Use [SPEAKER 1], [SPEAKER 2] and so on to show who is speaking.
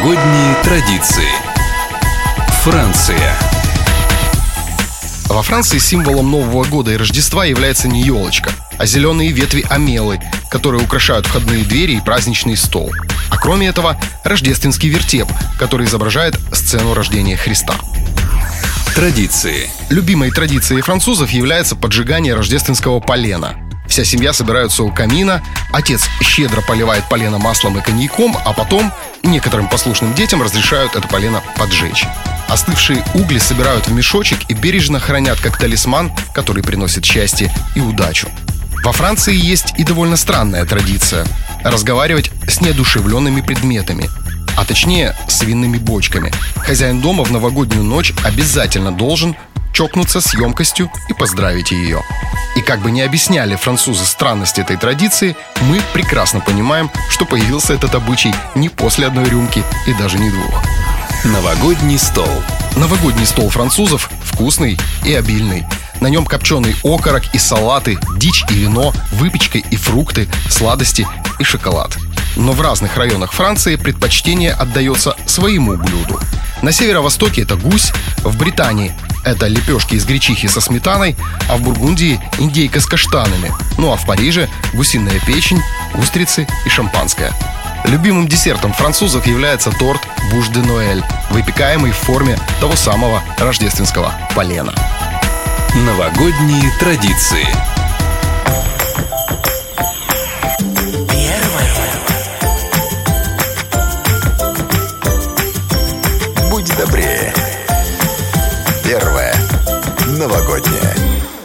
[SPEAKER 1] Новогодние традиции. Франция.
[SPEAKER 2] Во Франции символом Нового года и Рождества является не елочка, а зеленые ветви амелы, которые украшают входные двери и праздничный стол. А кроме этого, рождественский вертеп, который изображает сцену рождения Христа.
[SPEAKER 1] Традиции.
[SPEAKER 2] Любимой традицией французов является поджигание рождественского полена. Вся семья собирается у камина, отец щедро поливает полено маслом и коньяком, а потом некоторым послушным детям разрешают это полено поджечь. Остывшие угли собирают в мешочек и бережно хранят как талисман, который приносит счастье и удачу. Во Франции есть и довольно странная традиция – разговаривать с неодушевленными предметами, а точнее с винными бочками. Хозяин дома в новогоднюю ночь обязательно должен чокнуться с емкостью и поздравить ее. И как бы не объясняли французы странность этой традиции, мы прекрасно понимаем, что появился этот обычай не после одной рюмки и даже не двух.
[SPEAKER 1] Новогодний стол.
[SPEAKER 2] Новогодний стол французов вкусный и обильный. На нем копченый окорок и салаты, дичь и вино, выпечка и фрукты, сладости и шоколад. Но в разных районах Франции предпочтение отдается своему блюду. На северо-востоке это гусь, в Британии это лепешки из гречихи со сметаной, а в Бургундии индейка с каштанами. Ну а в Париже гусиная печень, устрицы и шампанское. Любимым десертом французов является торт «Буш де Ноэль», выпекаемый в форме того самого рождественского полена.
[SPEAKER 1] Новогодние традиции Будь добрее новогодняя.